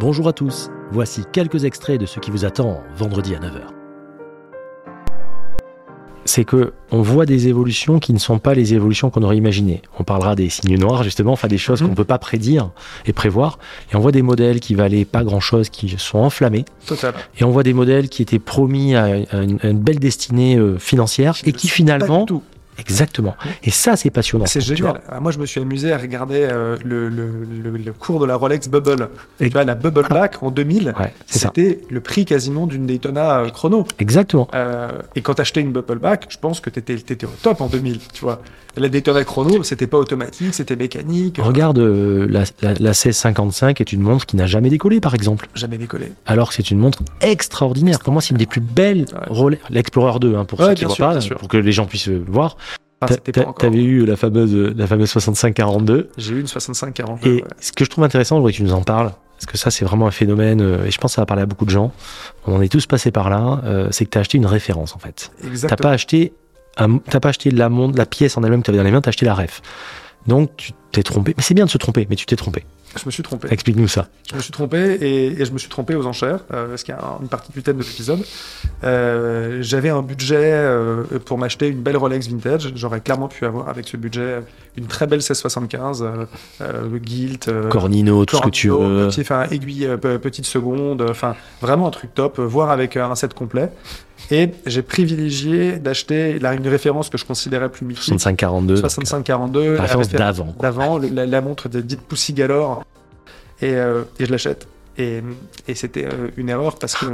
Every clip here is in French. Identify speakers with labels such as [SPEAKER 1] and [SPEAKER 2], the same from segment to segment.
[SPEAKER 1] Bonjour à tous, voici quelques extraits de ce qui vous attend vendredi à 9h. C'est que on voit des évolutions qui ne sont pas les évolutions qu'on aurait imaginées. On parlera des signes noirs justement, enfin des choses qu'on ne peut pas prédire et prévoir. Et on voit des modèles qui valaient pas grand-chose, qui sont enflammés.
[SPEAKER 2] Total.
[SPEAKER 1] Et on voit des modèles qui étaient promis à, une, à une belle destinée euh, financière et qui finalement. Exactement. Et ça, c'est passionnant.
[SPEAKER 2] C'est
[SPEAKER 1] Tu
[SPEAKER 2] génial. Ah, Moi, je me suis amusé à regarder euh, le, le, le, le cours de la Rolex Bubble.
[SPEAKER 1] Et-
[SPEAKER 2] Tu vois, la Bubble Back en 2000,
[SPEAKER 1] Ouais, c'est ça.
[SPEAKER 2] c'était le prix quasiment d'une Daytona euh, chrono.
[SPEAKER 1] Exactement.
[SPEAKER 2] Euh, et quand t'achetais une Bubble Back, je pense que t'étais étais au top en 2000. Tu vois, la Daytona chrono, c'était pas automatique, c'était mécanique.
[SPEAKER 1] Regarde, euh, la, la, la 1655 est une montre qui n'a jamais décollé, par exemple.
[SPEAKER 2] Jamais décollé.
[SPEAKER 1] Alors que c'est une montre extraordinaire. Pour moi, c'est une des plus belles
[SPEAKER 2] Ouais.
[SPEAKER 1] Rolex. L'Explorer 2, hein, pour
[SPEAKER 2] Ouais,
[SPEAKER 1] ceux qui voient
[SPEAKER 2] sûr,
[SPEAKER 1] pas, pour que les gens puissent voir.
[SPEAKER 2] Enfin, encore.
[SPEAKER 1] T'avais eu la fameuse, la fameuse 6542.
[SPEAKER 2] J'ai eu une 65-40.
[SPEAKER 1] Et
[SPEAKER 2] ouais.
[SPEAKER 1] ce que je trouve intéressant, je voudrais que tu nous en parles, parce que ça, c'est vraiment un phénomène, euh, et je pense que ça va parler à beaucoup de gens. On en est tous passés par là. euh, c'est que tu as acheté une référence, en fait. T'as pas acheté, un- t'as pas acheté la la pièce en elle-même que tu avais dans les mains, t'as acheté la ref. Donc, tu t'es trompé. Mais c'est bien de se tromper, mais tu t'es trompé.
[SPEAKER 2] Je me suis trompé.
[SPEAKER 1] Explique-nous ça.
[SPEAKER 2] Je me suis trompé et, et je me suis trompé aux enchères, euh, parce qu'il y a un- une partie du thème de l'épisode. Euh, J'avais un budget euh, pour m'acheter une belle Rolex vintage. J'aurais clairement pu avoir avec ce budget une très belle 1675, euh, le euh,
[SPEAKER 1] Cornino, tout ce que tu veux.
[SPEAKER 2] petit- enfin, aiguille, pe- petite seconde, enfin vraiment un truc top, voire avec un set complet. Et j'ai privilégié d'acheter là, une référence que je considérais plus mythique,
[SPEAKER 1] 6542.
[SPEAKER 2] 6542,
[SPEAKER 1] La référence
[SPEAKER 2] réfé-
[SPEAKER 1] d'avant.
[SPEAKER 2] d'avant, la, la montre de dite Pussy Galore, et, euh, et je l'achète. Et, et c'était euh, une erreur parce que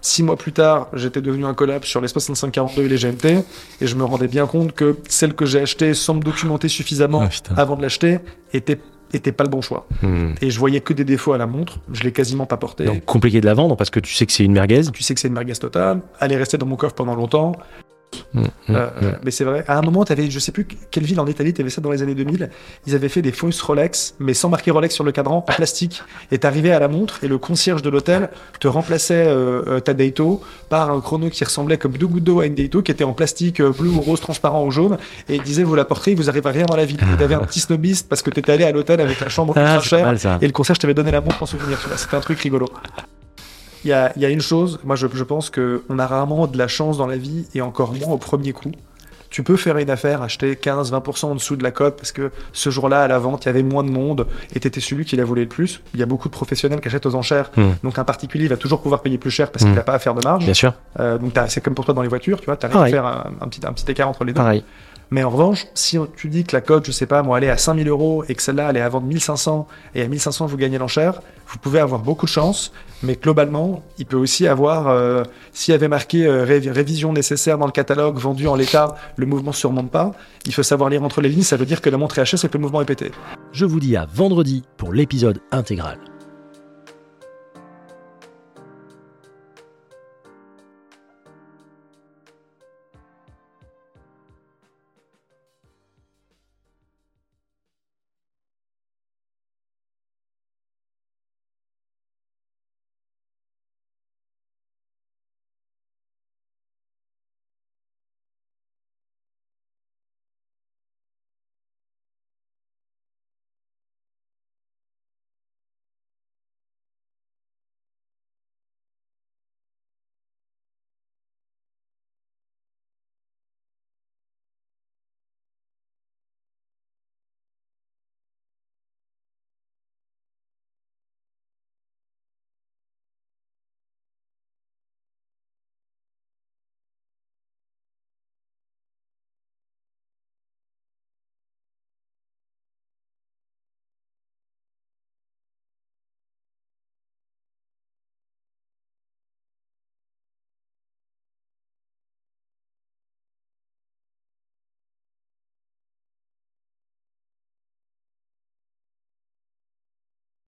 [SPEAKER 2] six mois plus tard, j'étais devenu un collab sur les 6542 et les GMT, et je me rendais bien compte que celle que j'ai achetée sans me documenter suffisamment
[SPEAKER 1] Ah,
[SPEAKER 2] avant de l'acheter était, était pas le bon choix.
[SPEAKER 1] Hmm.
[SPEAKER 2] Et je voyais que des défauts à la montre, je l'ai quasiment pas portée.
[SPEAKER 1] Donc, compliqué de la vendre parce que tu sais que c'est une merguez.
[SPEAKER 2] Tu sais que c'est une merguez totale, elle est restée dans mon coffre pendant longtemps.
[SPEAKER 1] Hmm, hmm,
[SPEAKER 2] Euh,
[SPEAKER 1] hmm.
[SPEAKER 2] Mais c'est vrai, à un moment, avais, je sais plus quelle ville en Italie, tu avais ça dans les années 2000, ils avaient fait des fausses Rolex, mais sans marquer Rolex sur le cadran, en plastique. Et t'arrivais à la montre et le concierge de l'hôtel te remplaçait euh, euh, ta Dato par un chrono qui ressemblait comme deux gouttes d'eau à une Dato, qui était en plastique euh, bleu ou rose transparent ou jaune, et il disait vous la portez, vous arrivez à rien dans la ville. Et t'avais un petit snobiste parce que t'étais allé à l'hôtel avec la chambre
[SPEAKER 1] Ah, c'est
[SPEAKER 2] chère,
[SPEAKER 1] mal
[SPEAKER 2] et le concierge t'avait donné la montre en souvenir. C'était un truc rigolo. Il y a, il y a une chose, moi je, je pense qu'on a rarement de la chance dans la vie, et encore moins au premier coup. Tu peux faire une affaire, acheter 15-20% en dessous de la cote parce que ce jour-là, à la vente, il y avait moins de monde et tu étais celui qui la voulait le plus. Il y a beaucoup de professionnels qui achètent aux enchères.
[SPEAKER 1] Hmm.
[SPEAKER 2] Donc un particulier va toujours pouvoir payer plus cher parce
[SPEAKER 1] Hmm.
[SPEAKER 2] qu'il n'a pas à faire de marge.
[SPEAKER 1] Bien sûr.
[SPEAKER 2] Euh, donc c'est comme pour toi dans les voitures, tu vois, tu arrives à faire un, un petit, un petit écart entre les deux.
[SPEAKER 1] Pareil.
[SPEAKER 2] Mais en revanche, si tu dis que la cote, je sais pas, moi, elle est à 5000 euros et que celle-là, elle est à vendre 1500 et à 1500, vous gagnez l'enchère, vous pouvez avoir beaucoup de chance. Mais globalement, il peut aussi avoir, euh, s'il y avait marqué euh, ré- révision nécessaire dans le catalogue, vendu en l'état, le mouvement ne surmonte pas. Il faut savoir lire entre les lignes, ça veut dire que la montre est HS et que le mouvement est pété.
[SPEAKER 1] Je vous dis à vendredi pour l'épisode intégral.